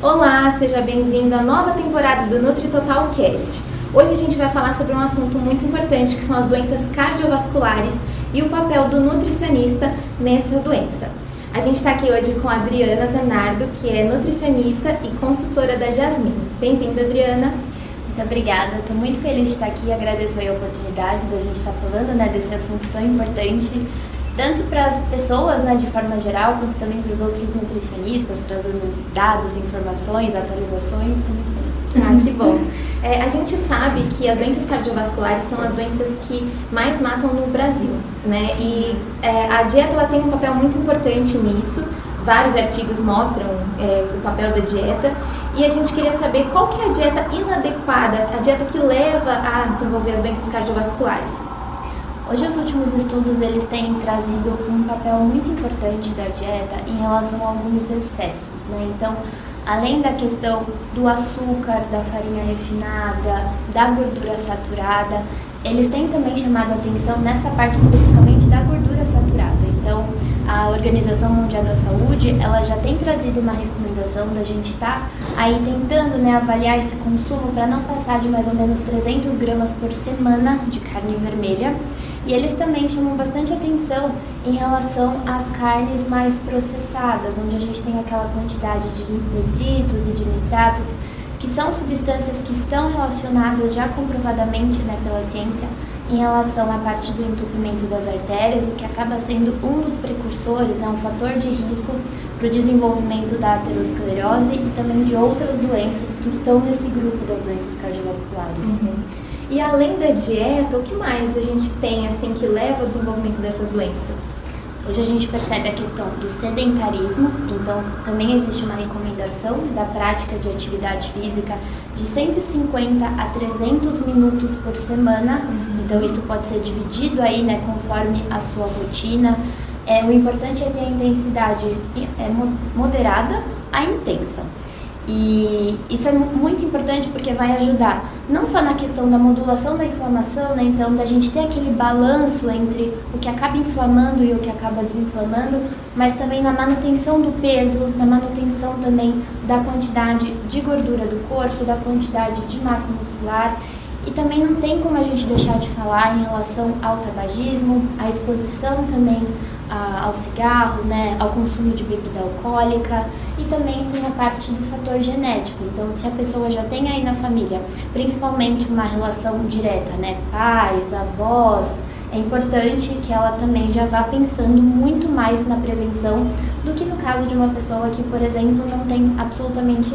Olá, seja bem-vindo à nova temporada do Nutri Total Cast. Hoje a gente vai falar sobre um assunto muito importante que são as doenças cardiovasculares e o papel do nutricionista nessa doença. A gente está aqui hoje com a Adriana Zanardo, que é nutricionista e consultora da Jasmine. Bem-vinda, Adriana. Muito obrigada, estou muito feliz de estar aqui, agradeço a oportunidade da gente estar falando né, desse assunto tão importante, tanto para as pessoas né, de forma geral, quanto também para os outros nutricionistas, trazendo dados, informações, atualizações. Ah, que bom. É, a gente sabe que as doenças cardiovasculares são as doenças que mais matam no Brasil, né? E é, a dieta ela tem um papel muito importante nisso. Vários artigos mostram é, o papel da dieta e a gente queria saber qual que é a dieta inadequada, a dieta que leva a desenvolver as doenças cardiovasculares. Hoje os últimos estudos eles têm trazido um papel muito importante da dieta em relação a alguns excessos, né? Então além da questão do açúcar, da farinha refinada, da gordura saturada, eles têm também chamado a atenção nessa parte especificamente da gordura saturada. Então, a Organização Mundial da Saúde, ela já tem trazido uma recomendação da gente estar tá aí tentando né, avaliar esse consumo para não passar de mais ou menos 300 gramas por semana de carne vermelha. E eles também chamam bastante atenção em relação às carnes mais processadas, onde a gente tem aquela quantidade de nitritos e de nitratos, que são substâncias que estão relacionadas já comprovadamente né, pela ciência em relação à parte do entupimento das artérias, o que acaba sendo um dos precursores, né, um fator de risco para o desenvolvimento da aterosclerose e também de outras doenças que estão nesse grupo das doenças cardiovasculares. Uhum. E além da dieta, o que mais a gente tem assim que leva ao desenvolvimento dessas doenças? Hoje a gente percebe a questão do sedentarismo, então também existe uma recomendação da prática de atividade física de 150 a 300 minutos por semana. Uhum. Então isso pode ser dividido aí, né, conforme a sua rotina. É, o importante é ter a intensidade é, moderada a intensa. E isso é muito importante porque vai ajudar não só na questão da modulação da inflamação, né? Então, da gente ter aquele balanço entre o que acaba inflamando e o que acaba desinflamando, mas também na manutenção do peso, na manutenção também da quantidade de gordura do corpo, da quantidade de massa muscular. E também não tem como a gente deixar de falar em relação ao tabagismo, a exposição também a, ao cigarro, né, ao consumo de bebida alcoólica e também tem a parte do fator genético. Então, se a pessoa já tem aí na família, principalmente uma relação direta, né, pais, avós, é importante que ela também já vá pensando muito mais na prevenção do que no caso de uma pessoa que, por exemplo, não tem absolutamente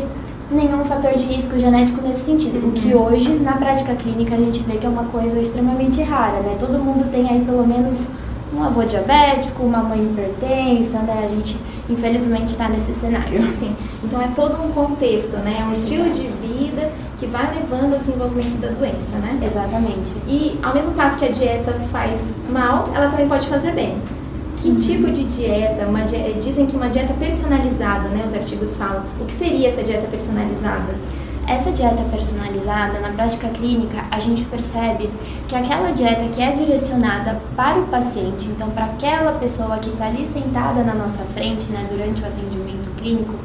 nenhum fator de risco genético nesse sentido. O que uhum. hoje, na prática clínica, a gente vê que é uma coisa extremamente rara, né? Todo mundo tem aí pelo menos um avô diabético, uma mãe hipertensa, né? A gente infelizmente está nesse cenário. Sim. Então é todo um contexto, né? É um estilo de vida que vai levando ao desenvolvimento da doença, né? Exatamente. E ao mesmo passo que a dieta faz mal, ela também pode fazer bem. Que uhum. tipo de dieta? Uma dieta, dizem que uma dieta personalizada, né? Os artigos falam. O que seria essa dieta personalizada? Essa dieta personalizada, na prática clínica, a gente percebe que aquela dieta que é direcionada para o paciente, então para aquela pessoa que está ali sentada na nossa frente, né, durante o atendimento clínico,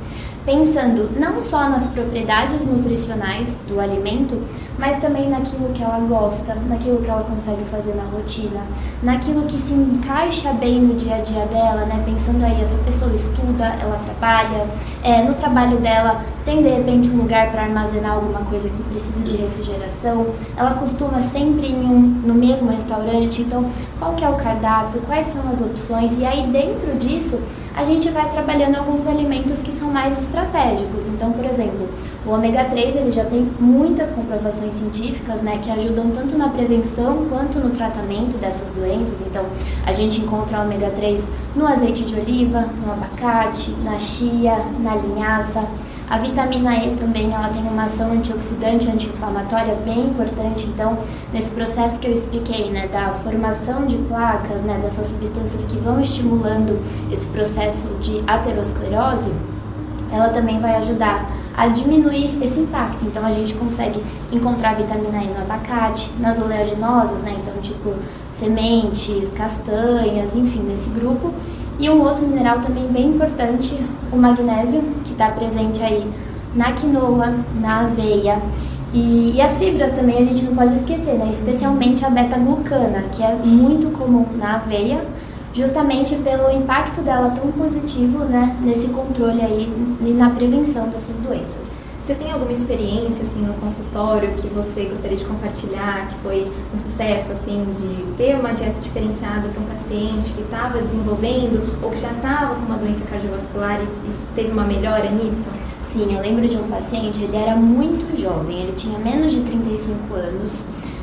pensando não só nas propriedades nutricionais do alimento, mas também naquilo que ela gosta, naquilo que ela consegue fazer na rotina, naquilo que se encaixa bem no dia a dia dela, né? Pensando aí, essa pessoa estuda, ela trabalha, é, no trabalho dela tem de repente um lugar para armazenar alguma coisa que precisa de refrigeração, ela costuma sempre em um, no mesmo restaurante, então qual que é o cardápio, quais são as opções, e aí dentro disso a gente vai trabalhando alguns alimentos que são mais estratégicos. Então, por exemplo, o ômega 3 ele já tem muitas comprovações científicas, né, que ajudam tanto na prevenção quanto no tratamento dessas doenças. Então, a gente encontra ômega 3 no azeite de oliva, no abacate, na chia, na linhaça. A vitamina E também ela tem uma ação antioxidante, anti-inflamatória bem importante. Então, nesse processo que eu expliquei, né, da formação de placas, né, dessas substâncias que vão estimulando esse processo de aterosclerose, ela também vai ajudar a diminuir esse impacto. Então, a gente consegue encontrar vitamina E no abacate, nas oleaginosas, né, então tipo sementes, castanhas, enfim, nesse grupo. E um outro mineral também bem importante, o magnésio, está presente aí na quinoa, na aveia. E, e, as fibras também a gente não pode esquecer, né? Especialmente a beta-glucana, que é muito comum na aveia, justamente pelo impacto dela tão positivo, né? Nesse controle aí e na prevenção dessas doenças. Você tem alguma experiência assim no consultório que você gostaria de compartilhar, que foi um sucesso assim de ter uma dieta diferenciada para um paciente que estava desenvolvendo ou que já estava com uma doença cardiovascular e, e teve uma melhora nisso? Sim, eu lembro de um paciente, ele era muito jovem, ele tinha menos de 35 anos,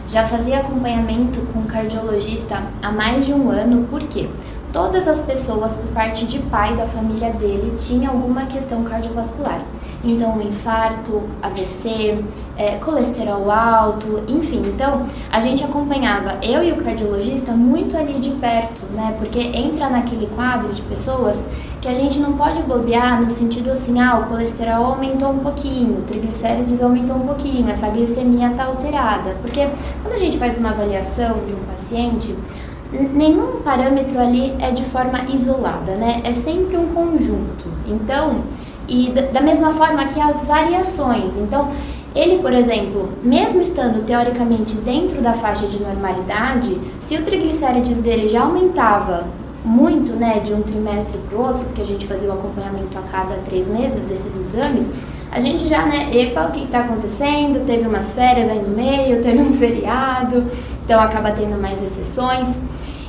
já fazia acompanhamento com um cardiologista há mais de um ano, por quê? Todas as pessoas, por parte de pai da família dele, tinham alguma questão cardiovascular. Então, um infarto, AVC, é, colesterol alto, enfim. Então, a gente acompanhava, eu e o cardiologista, muito ali de perto, né? Porque entra naquele quadro de pessoas que a gente não pode bobear no sentido assim, ah, o colesterol aumentou um pouquinho, o triglicérides aumentou um pouquinho, essa glicemia está alterada. Porque quando a gente faz uma avaliação de um paciente, nenhum parâmetro ali é de forma isolada, né? É sempre um conjunto. Então, e da mesma forma que as variações. Então, ele, por exemplo, mesmo estando teoricamente dentro da faixa de normalidade, se o triglicérides dele já aumentava muito, né, de um trimestre para o outro, porque a gente fazia o acompanhamento a cada três meses desses exames, a gente já, né, epa, o que está acontecendo? Teve umas férias aí no meio, teve um feriado, então acaba tendo mais exceções.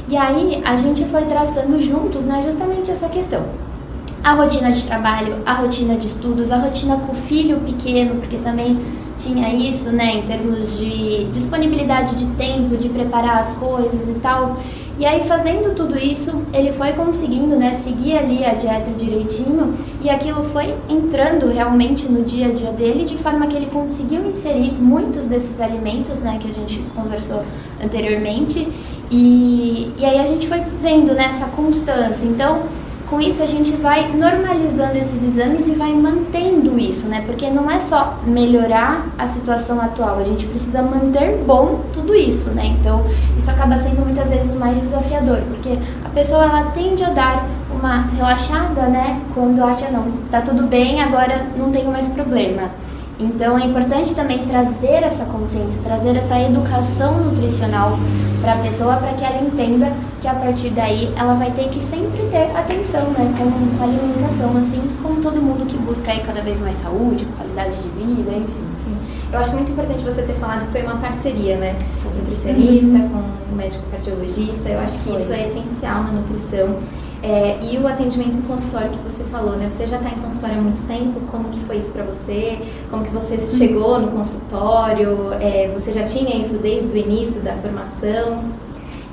E aí a gente foi traçando juntos, né, justamente essa questão a rotina de trabalho, a rotina de estudos, a rotina com o filho pequeno, porque também tinha isso, né, em termos de disponibilidade de tempo, de preparar as coisas e tal. E aí, fazendo tudo isso, ele foi conseguindo, né, seguir ali a dieta direitinho e aquilo foi entrando realmente no dia a dia dele, de forma que ele conseguiu inserir muitos desses alimentos, né, que a gente conversou anteriormente. E, e aí a gente foi vendo né, constância. Então, com isso a gente vai normalizando esses exames e vai mantendo isso, né? Porque não é só melhorar a situação atual, a gente precisa manter bom tudo isso, né? Então, isso acaba sendo muitas vezes o mais desafiador, porque a pessoa ela tende a dar uma relaxada, né? Quando acha não, tá tudo bem, agora não tenho mais problema. Então é importante também trazer essa consciência, trazer essa educação nutricional para a pessoa para que ela entenda que a partir daí ela vai ter que sempre ter atenção, né, com a alimentação, assim como todo mundo que busca aí cada vez mais saúde, qualidade de vida, enfim. Sim. Eu acho muito importante você ter falado que foi uma parceria, né, nutricionista uhum. com o médico cardiologista. Eu acho que foi. isso é essencial na nutrição. É, e o atendimento em consultório que você falou, né? Você já está em consultório há muito tempo, como que foi isso para você? Como que você chegou no consultório? É, você já tinha isso desde o início da formação?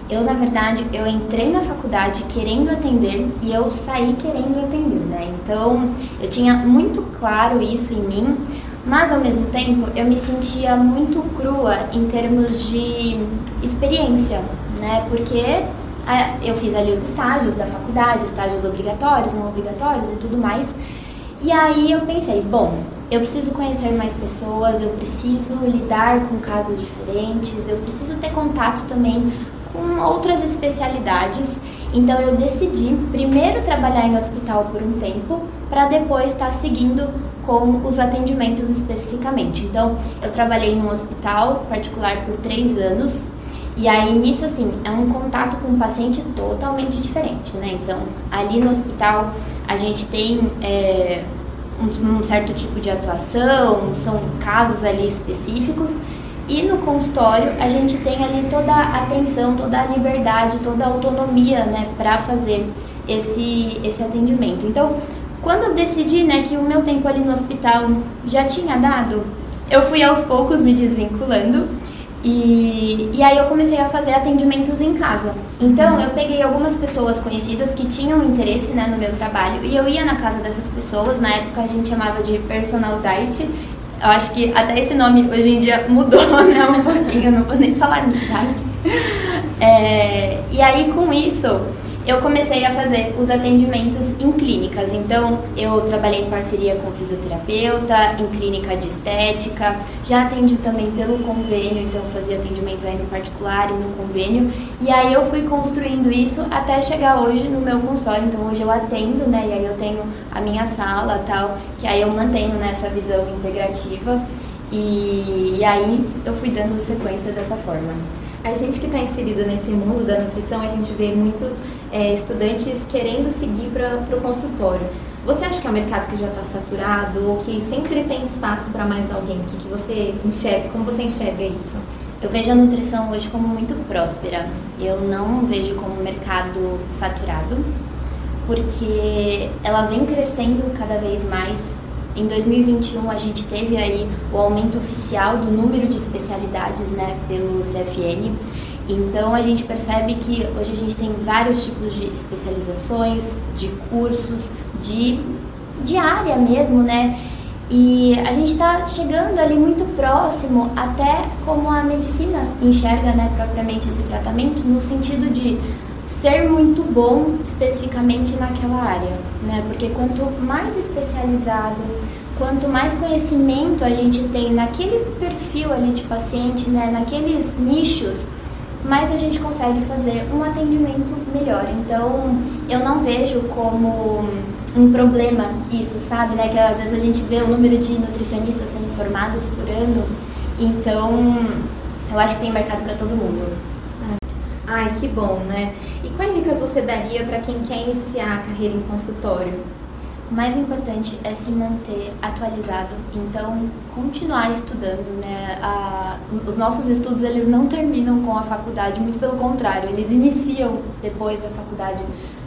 Eu, na verdade, eu entrei na faculdade querendo atender e eu saí querendo atender, né? Então, eu tinha muito claro isso em mim, mas ao mesmo tempo eu me sentia muito crua em termos de experiência, né? Porque eu fiz ali os estágios da faculdade, estágios obrigatórios, não obrigatórios e tudo mais. E aí eu pensei, bom, eu preciso conhecer mais pessoas, eu preciso lidar com casos diferentes, eu preciso ter contato também com outras especialidades. Então eu decidi primeiro trabalhar em hospital por um tempo, para depois estar tá seguindo com os atendimentos especificamente. Então eu trabalhei num hospital particular por três anos, e aí, nisso, assim, é um contato com um paciente totalmente diferente, né? Então, ali no hospital, a gente tem é, um, um, certo tipo de atuação, são casos ali específicos. E no consultório, a gente tem ali toda a atenção, toda a liberdade, toda a autonomia, né, para fazer esse, esse atendimento. Então, quando eu decidi, né, que o meu tempo ali no hospital já tinha dado, eu fui aos poucos me desvinculando e, e aí eu comecei a fazer atendimentos em casa. Então eu peguei algumas pessoas conhecidas que tinham interesse né, no meu trabalho e eu ia na casa dessas pessoas. Na época a gente chamava de personal diet. Eu acho que até esse nome hoje em dia mudou né, um pouquinho, eu não vou nem falar minha idade. É, e aí com isso eu comecei a fazer os atendimentos em clínicas. Então, eu trabalhei em parceria com fisioterapeuta, em clínica de estética, já atendi também pelo convênio, então fazia atendimento aí no particular e no convênio. E aí eu fui construindo isso até chegar hoje no meu consultório. Então, hoje eu atendo, né? E aí eu tenho a minha sala tal, que aí eu mantenho nessa visão integrativa. E, e aí eu fui dando sequência dessa forma. A gente que está inserido nesse mundo da nutrição, a gente vê muitos é, estudantes querendo seguir para o consultório. Você acha que é um mercado que já está saturado ou que sempre tem espaço para mais alguém? Que, que você enxerga, como você enxerga isso? Eu vejo a nutrição hoje como muito próspera. Eu não vejo como um mercado saturado, porque ela vem crescendo cada vez mais em 2021 a gente teve aí o aumento oficial do número de especialidades, né, pelo CFN. Então a gente percebe que hoje a gente tem vários tipos de especializações, de cursos, de, de área mesmo, né? E a gente está chegando ali muito próximo até como a medicina enxerga, né, propriamente esse tratamento, no sentido de ser muito bom especificamente naquela área, né? Porque quanto mais especializado, quanto mais conhecimento a gente tem naquele perfil ali de paciente, né, naqueles nichos, mais a gente consegue fazer um atendimento melhor. Então, eu não vejo como um problema isso, sabe? Né? Que às vezes a gente vê o número de nutricionistas sendo formados por ano. Então, eu acho que tem mercado para todo mundo. Ai, que bom, né? E quais dicas você daria para quem quer iniciar a carreira em consultório? O mais importante é se manter atualizado, então continuar estudando, né? A, os nossos estudos eles não terminam com a faculdade, muito pelo contrário, eles iniciam depois da faculdade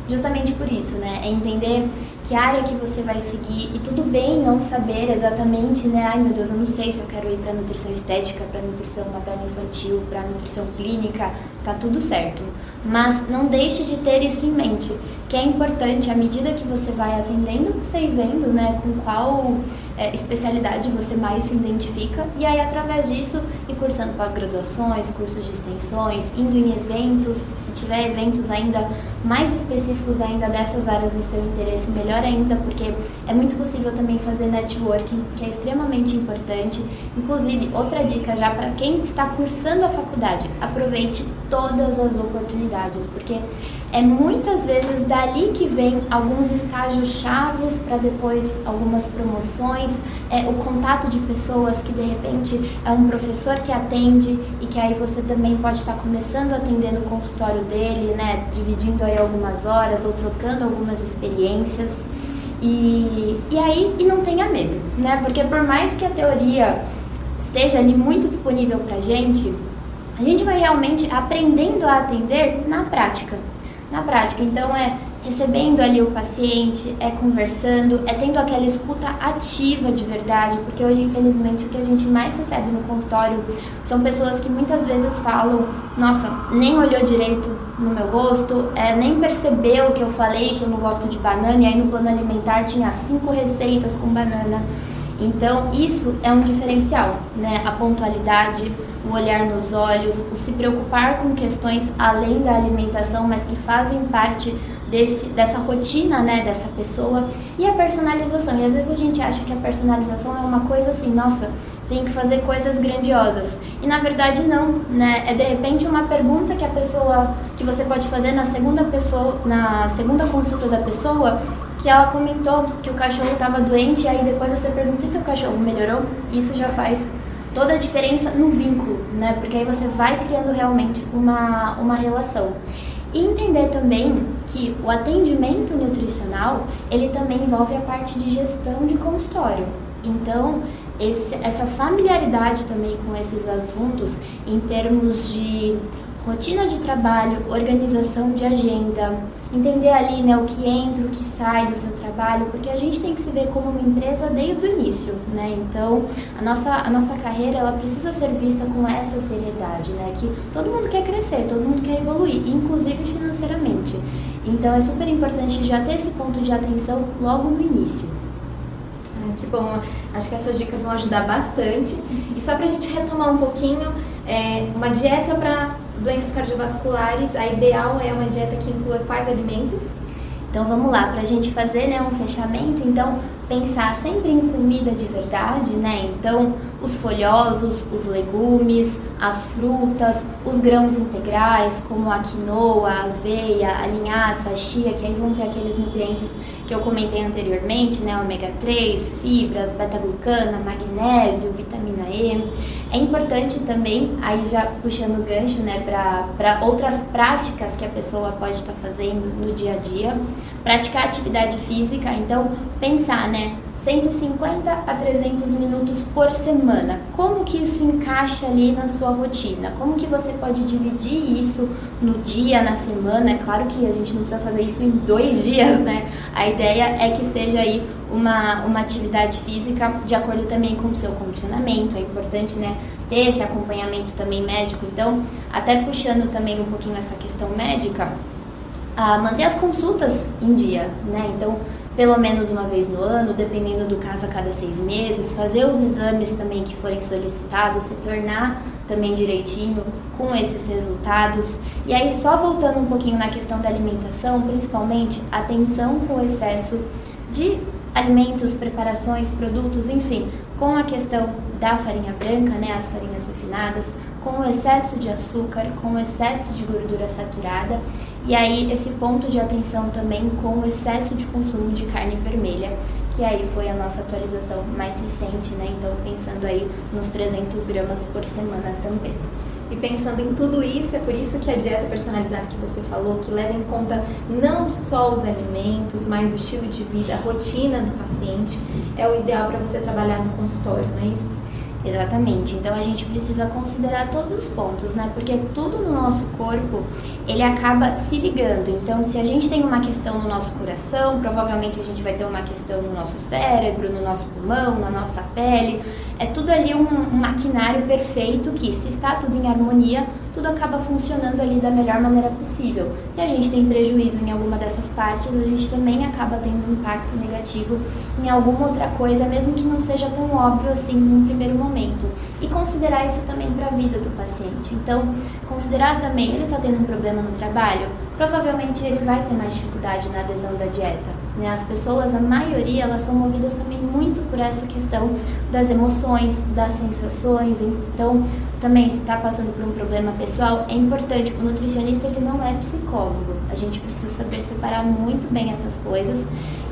justamente por isso, né? É entender que área que você vai seguir e tudo bem não saber exatamente, né? Ai meu Deus, eu não sei se eu quero ir para nutrição estética, para nutrição materno infantil, para nutrição clínica, tá tudo certo. Mas não deixe de ter isso em mente, que é importante à medida que você vai atendendo, você ir vendo, né, com qual é, especialidade você mais se identifica e aí através disso ir cursando pós-graduações, cursos de extensões, indo em eventos, se tiver eventos ainda mais específicos ainda dessas áreas no seu interesse, melhor ainda, porque é muito possível também fazer networking, que é extremamente importante. Inclusive, outra dica já para quem está cursando a faculdade, aproveite todas as oportunidades, porque é muitas vezes dali que vem alguns estágios chaves para depois algumas promoções, é o contato de pessoas que de repente é um professor que atende e que aí você também pode estar começando a atender no consultório dele, né, dividindo aí algumas horas ou trocando algumas experiências. E, e aí, e não tenha medo, né? Porque por mais que a teoria esteja ali muito disponível pra gente, a gente vai realmente aprendendo a atender na prática. Na prática, então é recebendo ali o paciente, é conversando, é tendo aquela escuta ativa de verdade, porque hoje, infelizmente, o que a gente mais recebe no consultório são pessoas que muitas vezes falam: Nossa, nem olhou direito no meu rosto, é, nem percebeu que eu falei que eu não gosto de banana, e aí no plano alimentar tinha cinco receitas com banana. Então, isso é um diferencial, né? A pontualidade, o olhar nos olhos, o se preocupar com questões além da alimentação, mas que fazem parte desse, dessa rotina, né, dessa pessoa, e a personalização. E às vezes a gente acha que a personalização é uma coisa assim, nossa, tem que fazer coisas grandiosas. E na verdade não, né? É de repente uma pergunta que a pessoa que você pode fazer na segunda pessoa, na segunda consulta da pessoa, que ela comentou que o cachorro estava doente e aí depois você pergunta se o cachorro melhorou. Isso já faz toda a diferença no vínculo, né? Porque aí você vai criando realmente uma, uma relação. E entender também que o atendimento nutricional, ele também envolve a parte de gestão de consultório. Então, esse, essa familiaridade também com esses assuntos em termos de rotina de trabalho, organização de agenda, entender ali né, o que entra, o que sai do seu trabalho, porque a gente tem que se ver como uma empresa desde o início, né? Então, a nossa, a nossa carreira, ela precisa ser vista com essa seriedade, né? Que todo mundo quer crescer, todo mundo quer evoluir, inclusive financeiramente. Então, é super importante já ter esse ponto de atenção logo no início. Ah, que bom. Acho que essas dicas vão ajudar bastante. E só para a gente retomar um pouquinho, é, uma dieta para doenças cardiovasculares, a ideal é uma dieta que inclua quais alimentos? Então vamos lá, para a gente fazer né, um fechamento, então pensar sempre em comida de verdade, né? Então os folhosos, os legumes, as frutas, os grãos integrais, como a quinoa, a aveia, a linhaça, a chia, que aí vão ter aqueles nutrientes que eu comentei anteriormente, né? Ômega 3, fibras, beta-glucana, magnésio, vitamina E. É importante também, aí já puxando o gancho, né, para outras práticas que a pessoa pode estar tá fazendo no dia a dia, praticar atividade física, então pensar, né, 150 a 300 minutos por semana. Como que isso encaixa ali na sua rotina? Como que você pode dividir isso no dia, na semana? É claro que a gente não precisa fazer isso em dois dias, né? A ideia é que seja aí uma, uma atividade física de acordo também com o seu condicionamento. É importante, né, ter esse acompanhamento também médico. Então, até puxando também um pouquinho essa questão médica, manter as consultas em dia, né? Então, pelo menos uma vez no ano, dependendo do caso a cada seis meses, fazer os exames também que forem solicitados, retornar também direitinho com esses resultados. E aí, só voltando um pouquinho na questão da alimentação, principalmente atenção com o excesso de alimentos, preparações, produtos, enfim, com a questão da farinha branca, né, as farinhas refinadas, com o excesso de açúcar, com o excesso de gordura saturada e aí esse ponto de atenção também com o excesso de consumo de carne vermelha, que aí foi a nossa atualização mais recente, né? Então pensando aí nos 300 gramas por semana também. E pensando em tudo isso, é por isso que a dieta personalizada que você falou, que leva em conta não só os alimentos, mas o estilo de vida, a rotina do paciente, é o ideal para você trabalhar no consultório, não é isso? Exatamente. Então a gente precisa considerar todos os pontos, né? Porque tudo no nosso corpo, ele acaba se ligando. Então, se a gente tem uma questão no nosso coração, provavelmente a gente vai ter uma questão no nosso cérebro, no nosso pulmão, na nossa pele. É tudo ali um, um maquinário perfeito que, se está tudo em harmonia, tudo acaba funcionando ali da melhor maneira possível. Se a gente tem prejuízo em alguma dessas partes, a gente também acaba tendo um impacto negativo em alguma outra coisa, mesmo que não seja tão óbvio assim num primeiro momento. E considerar isso também para a vida do paciente. Então, considerar também, ele está tendo um problema no trabalho, provavelmente ele vai ter mais dificuldade na adesão da dieta. Né? As pessoas, a maioria, elas são movidas também muito por essa questão das emoções, das sensações. Então, também se está passando por um problema pessoal, é importante. O nutricionista ele não é psicólogo. A gente precisa saber separar muito bem essas coisas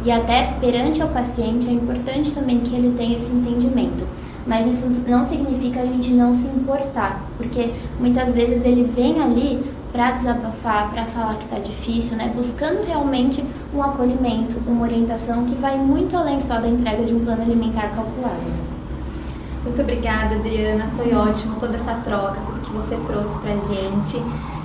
e até perante ao paciente é importante também que ele tenha esse entendimento. Mas isso não significa a gente não se importar, porque muitas vezes ele vem ali para desabafar, para falar que está difícil, né? Buscando realmente um acolhimento, uma orientação que vai muito além só da entrega de um plano alimentar calculado. Muito obrigada, Adriana. Foi ótimo toda essa troca, tudo que você trouxe para gente.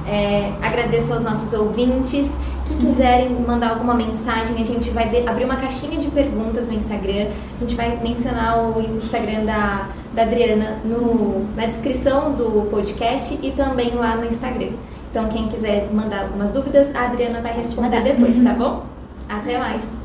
É, agradeço aos nossos ouvintes. Que quiserem mandar alguma mensagem, a gente vai abrir uma caixinha de perguntas no Instagram. A gente vai mencionar o Instagram da, da Adriana no, na descrição do podcast e também lá no Instagram. Então, quem quiser mandar algumas dúvidas, a Adriana vai responder depois, tá bom? Até mais!